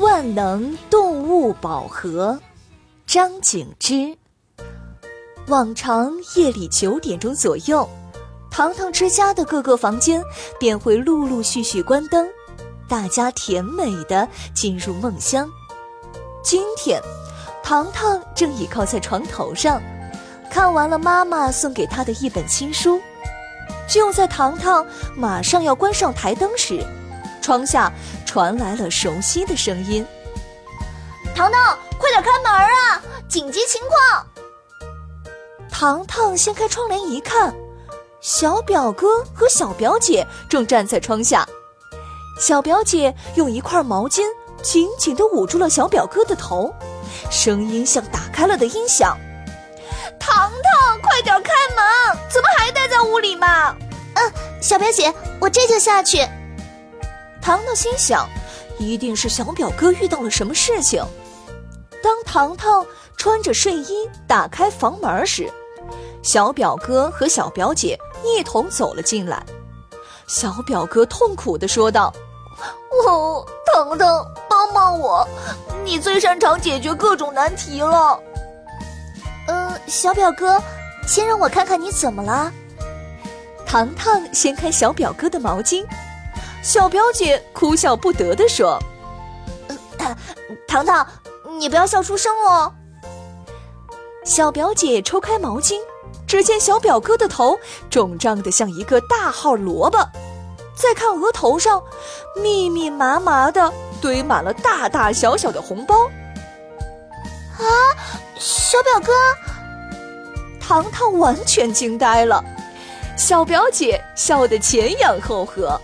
万能动物宝盒，张景之。往常夜里九点钟左右。糖糖之家的各个房间便会陆陆续续关灯，大家甜美的进入梦乡。今天，糖糖正倚靠在床头上，看完了妈妈送给他的一本新书。就在糖糖马上要关上台灯时，窗下传来了熟悉的声音：“糖糖，快点开门啊！紧急情况！”糖糖掀开窗帘一看。小表哥和小表姐正站在窗下，小表姐用一块毛巾紧紧地捂住了小表哥的头，声音像打开了的音响：“糖糖，快点开门！怎么还待在屋里嘛？”“嗯，小表姐，我这就下去。”糖糖心想，一定是小表哥遇到了什么事情。当糖糖穿着睡衣打开房门时，小表哥和小表姐。一同走了进来，小表哥痛苦地说道：“哦，糖糖，帮帮我！你最擅长解决各种难题了。”嗯，小表哥，先让我看看你怎么了。糖糖掀开小表哥的毛巾，小表姐哭笑不得地说：“ 糖糖，你不要笑出声哦。”小表姐抽开毛巾。只见小表哥的头肿胀的像一个大号萝卜，再看额头上，密密麻麻的堆满了大大小小的红包。啊，小表哥！糖糖完全惊呆了，小表姐笑得前仰后合。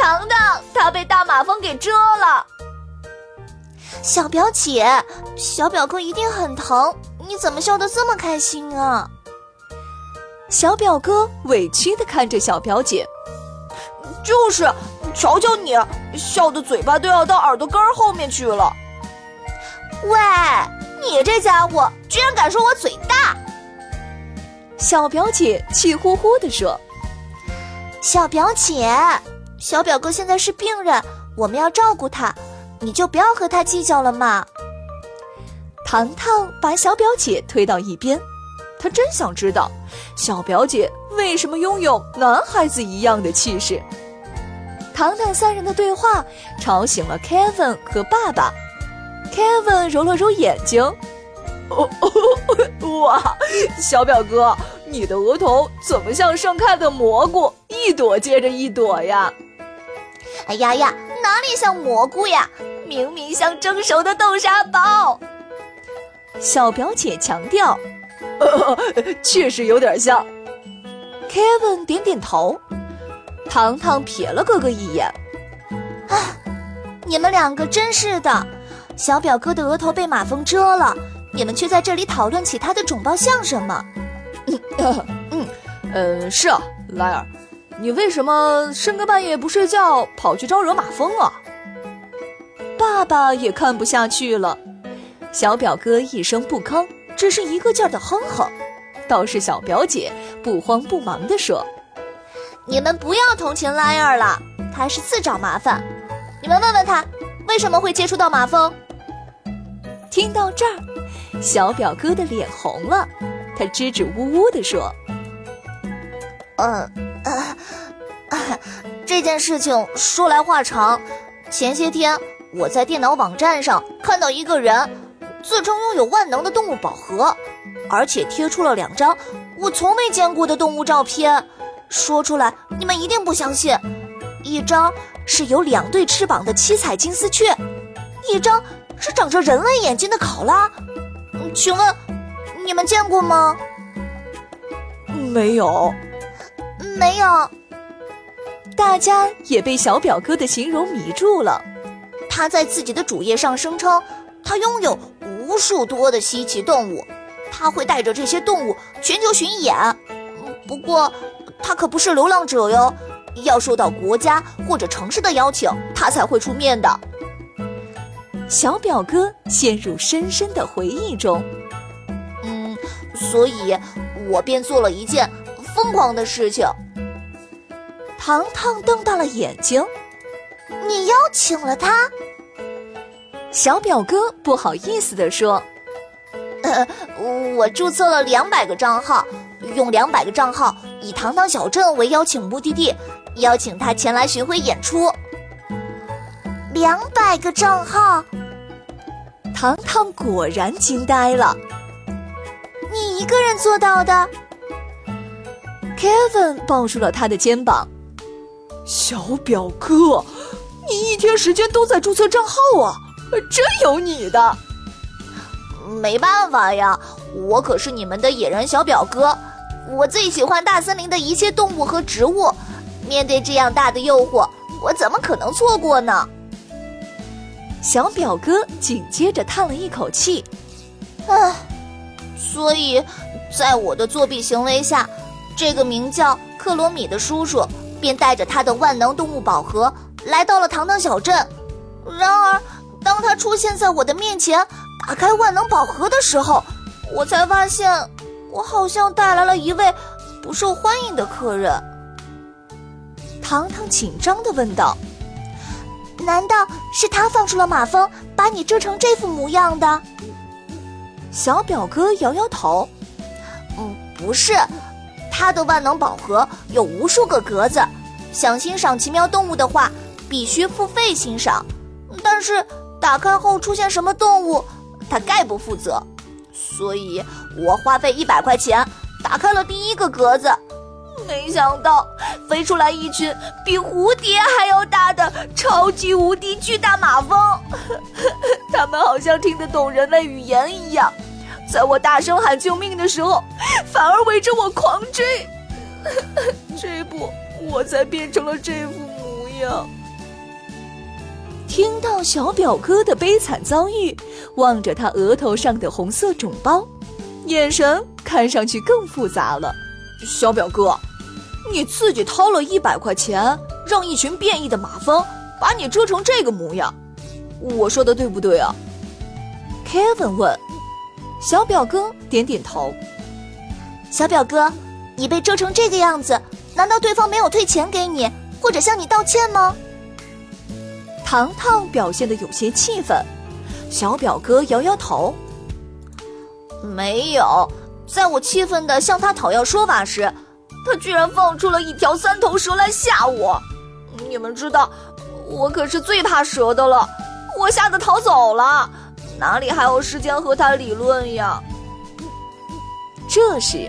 糖糖，他被大马蜂给蛰了。小表姐，小表哥一定很疼。你怎么笑得这么开心啊？小表哥委屈的看着小表姐，就是，瞧瞧你，笑的嘴巴都要到耳朵根儿后面去了。喂，你这家伙居然敢说我嘴大！小表姐气呼呼的说：“小表姐，小表哥现在是病人，我们要照顾他，你就不要和他计较了嘛。”糖糖把小表姐推到一边，他真想知道，小表姐为什么拥有男孩子一样的气势。糖糖三人的对话吵醒了 Kevin 和爸爸。Kevin 揉了揉眼睛，哦哦，哇，小表哥，你的额头怎么像盛开的蘑菇，一朵接着一朵呀？哎呀呀，哪里像蘑菇呀？明明像蒸熟的豆沙包。小表姐强调：“ 确实有点像。”Kevin 点点头，糖糖瞥了哥哥一眼：“啊，你们两个真是的！小表哥的额头被马蜂蛰了，你们却在这里讨论起他的肿包像什么？”“ 嗯，呃，是啊，莱尔，你为什么深更半夜不睡觉，跑去招惹马蜂啊？”爸爸也看不下去了。小表哥一声不吭，只是一个劲儿的哼哼。倒是小表姐不慌不忙地说：“你们不要同情拉尔了，他是自找麻烦。你们问问他，为什么会接触到马蜂？”听到这儿，小表哥的脸红了，他支支吾吾地说：“嗯，这件事情说来话长。前些天我在电脑网站上看到一个人。”自称拥有万能的动物宝盒，而且贴出了两张我从没见过的动物照片。说出来你们一定不相信。一张是有两对翅膀的七彩金丝雀，一张是长着人类眼睛的考拉。请问你们见过吗？没有，没有。大家也被小表哥的形容迷住了。他在自己的主页上声称，他拥有无数多的稀奇动物，他会带着这些动物全球巡演。不过，他可不是流浪者哟，要受到国家或者城市的邀请，他才会出面的。小表哥陷入深深的回忆中。嗯，所以我便做了一件疯狂的事情。糖糖瞪大了眼睛：“你邀请了他？”小表哥不好意思地说：“呃，我注册了两百个账号，用两百个账号以糖糖小镇为邀请目的地，邀请他前来巡回演出。两百个账号，糖糖果然惊呆了。你一个人做到的？Kevin 抱住了他的肩膀。小表哥，你一天时间都在注册账号啊，真有你的！没办法呀，我可是你们的野人小表哥，我最喜欢大森林的一切动物和植物。面对这样大的诱惑，我怎么可能错过呢？小表哥紧接着叹了一口气，唉，所以，在我的作弊行为下，这个名叫克罗米的叔叔。便带着他的万能动物宝盒来到了糖糖小镇。然而，当他出现在我的面前，打开万能宝盒的时候，我才发现，我好像带来了一位不受欢迎的客人。糖糖紧张地问道：“难道是他放出了马蜂，把你蛰成这副模样的？”小表哥摇摇头：“嗯，不是。”他的万能宝盒有无数个格子，想欣赏奇妙动物的话，必须付费欣赏。但是打开后出现什么动物，他概不负责。所以我花费一百块钱打开了第一个格子，没想到飞出来一群比蝴蝶还要大的超级无敌巨大马蜂，它们好像听得懂人类语言一样。在我大声喊救命的时候，反而围着我狂追，这不，我才变成了这副模样。听到小表哥的悲惨遭遇，望着他额头上的红色肿包，眼神看上去更复杂了。小表哥，你自己掏了一百块钱，让一群变异的马蜂把你蛰成这个模样，我说的对不对啊？Kevin 问。小表哥点点头。小表哥，你被蛰成这个样子，难道对方没有退钱给你，或者向你道歉吗？糖糖表现的有些气愤。小表哥摇摇头。没有，在我气愤的向他讨要说法时，他居然放出了一条三头蛇来吓我。你们知道，我可是最怕蛇的了，我吓得逃走了。哪里还有时间和他理论呀？这时，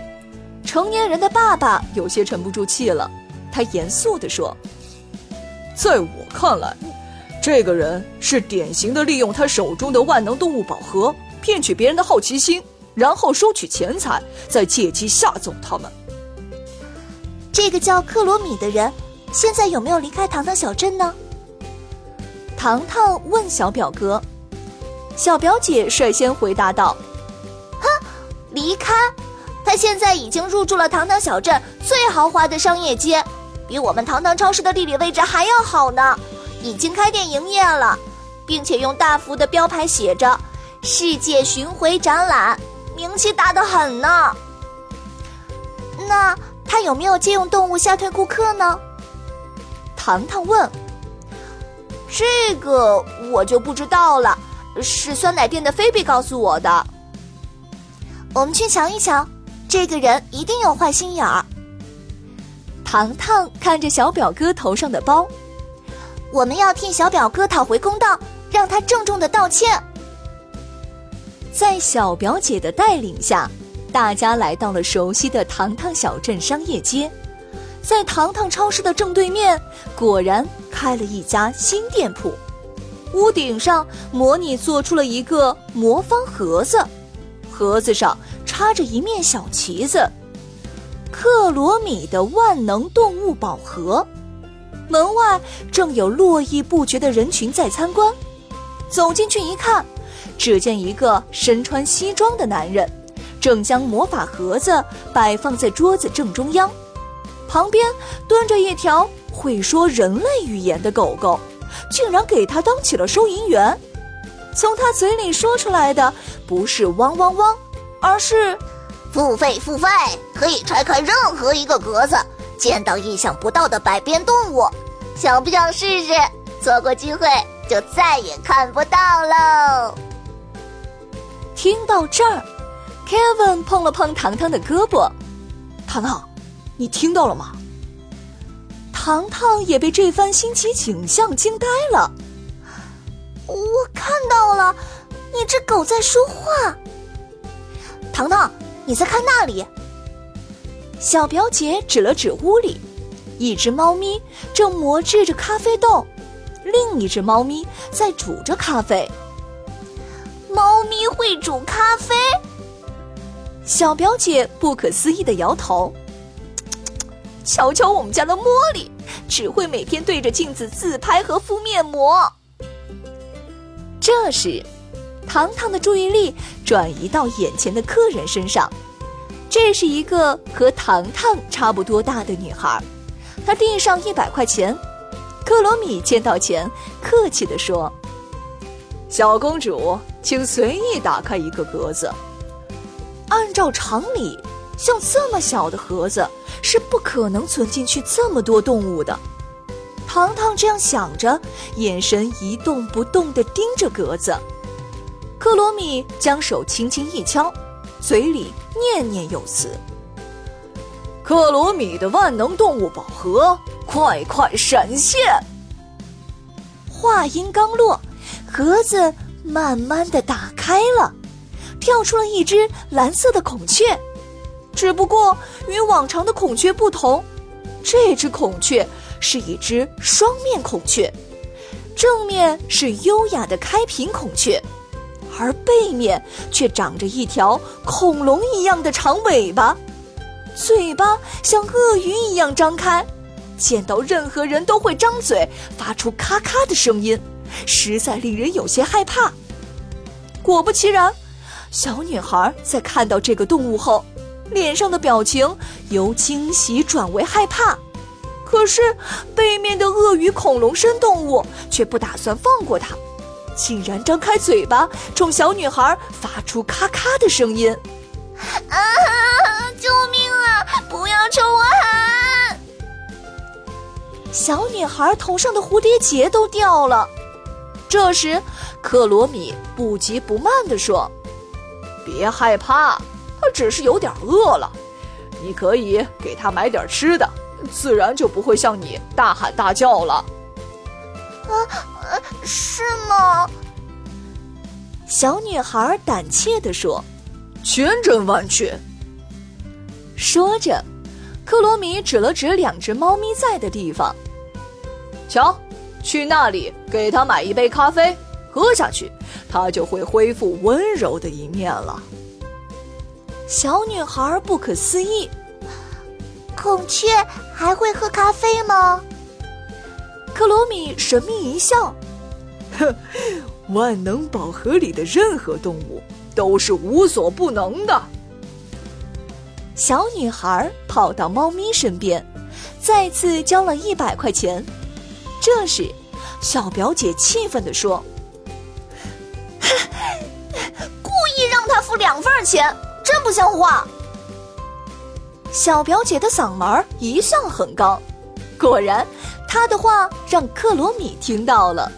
成年人的爸爸有些沉不住气了，他严肃地说：“在我看来，这个人是典型的利用他手中的万能动物宝盒骗取别人的好奇心，然后收取钱财，再借机吓走他们。”这个叫克罗米的人，现在有没有离开糖糖小镇呢？糖糖问小表哥。小表姐率先回答道：“哼，离开！他现在已经入住了糖糖小镇最豪华的商业街，比我们糖糖超市的地理位置还要好呢。已经开店营业了，并且用大幅的标牌写着‘世界巡回展览’，名气大得很呢。那他有没有借用动物吓退顾客呢？”糖糖问：“这个我就不知道了。”是酸奶店的菲比告诉我的。我们去瞧一瞧，这个人一定有坏心眼儿。糖糖看着小表哥头上的包，我们要替小表哥讨回公道，让他郑重的道歉。在小表姐的带领下，大家来到了熟悉的糖糖小镇商业街，在糖糖超市的正对面，果然开了一家新店铺。屋顶上模拟做出了一个魔方盒子，盒子上插着一面小旗子——克罗米的万能动物宝盒。门外正有络绎不绝的人群在参观。走进去一看，只见一个身穿西装的男人，正将魔法盒子摆放在桌子正中央，旁边蹲着一条会说人类语言的狗狗。竟然给他当起了收银员，从他嘴里说出来的不是汪汪汪，而是付费付费，可以拆开任何一个格子，见到意想不到的百变动物，想不想试试？错过机会就再也看不到喽。听到这儿，Kevin 碰了碰糖糖的胳膊，糖糖，你听到了吗？糖糖也被这番新奇景象惊呆了。我看到了，一只狗在说话。糖糖，你在看那里？小表姐指了指屋里，一只猫咪正磨制着咖啡豆，另一只猫咪在煮着咖啡。猫咪会煮咖啡？小表姐不可思议的摇头。瞧瞧我们家的茉莉，只会每天对着镜子自拍和敷面膜。这时，糖糖的注意力转移到眼前的客人身上。这是一个和糖糖差不多大的女孩，她递上一百块钱。克罗米见到钱，客气地说：“小公主，请随意打开一个格子。按照常理，像这么小的盒子。”是不可能存进去这么多动物的。糖糖这样想着，眼神一动不动地盯着格子。克罗米将手轻轻一敲，嘴里念念有词：“克罗米的万能动物宝盒，快快闪现！”话音刚落，盒子慢慢的打开了，跳出了一只蓝色的孔雀。只不过与往常的孔雀不同，这只孔雀是一只双面孔雀，正面是优雅的开屏孔雀，而背面却长着一条恐龙一样的长尾巴，嘴巴像鳄鱼一样张开，见到任何人都会张嘴发出咔咔的声音，实在令人有些害怕。果不其然，小女孩在看到这个动物后。脸上的表情由惊喜转为害怕，可是背面的鳄鱼恐龙身动物却不打算放过它，竟然张开嘴巴冲小女孩发出咔咔的声音。啊！救命啊！不要冲我喊！小女孩头上的蝴蝶结都掉了。这时，克罗米不急不慢地说：“别害怕。”他只是有点饿了，你可以给他买点吃的，自然就不会向你大喊大叫了。啊，是吗？小女孩胆怯地说：“千真万确。”说着，克罗米指了指两只猫咪在的地方：“瞧，去那里给他买一杯咖啡，喝下去，他就会恢复温柔的一面了。”小女孩不可思议：“孔雀还会喝咖啡吗？”克罗米神秘一笑：“哼，万能宝盒里的任何动物都是无所不能的。”小女孩跑到猫咪身边，再次交了一百块钱。这时，小表姐气愤地说：“ 故意让他付两份钱！”真不像话！小表姐的嗓门一向很高，果然，她的话让克罗米听到了。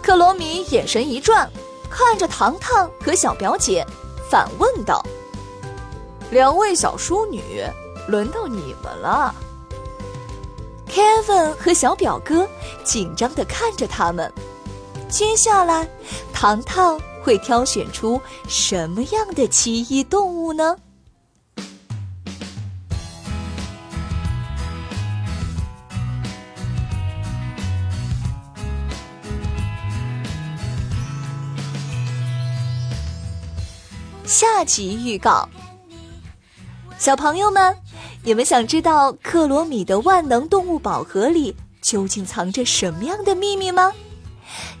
克罗米眼神一转，看着糖糖和小表姐，反问道：“两位小淑女，轮到你们了。”Kevin 和小表哥紧张的看着他们。接下来糖糖会挑选出什么样的奇异动物呢？下集预告。小朋友们你们想知道克罗米的万能动物宝盒里究竟藏着什么样的秘密吗？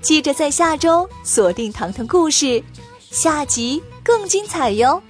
记着在下周锁定糖糖故事下集更精彩哟。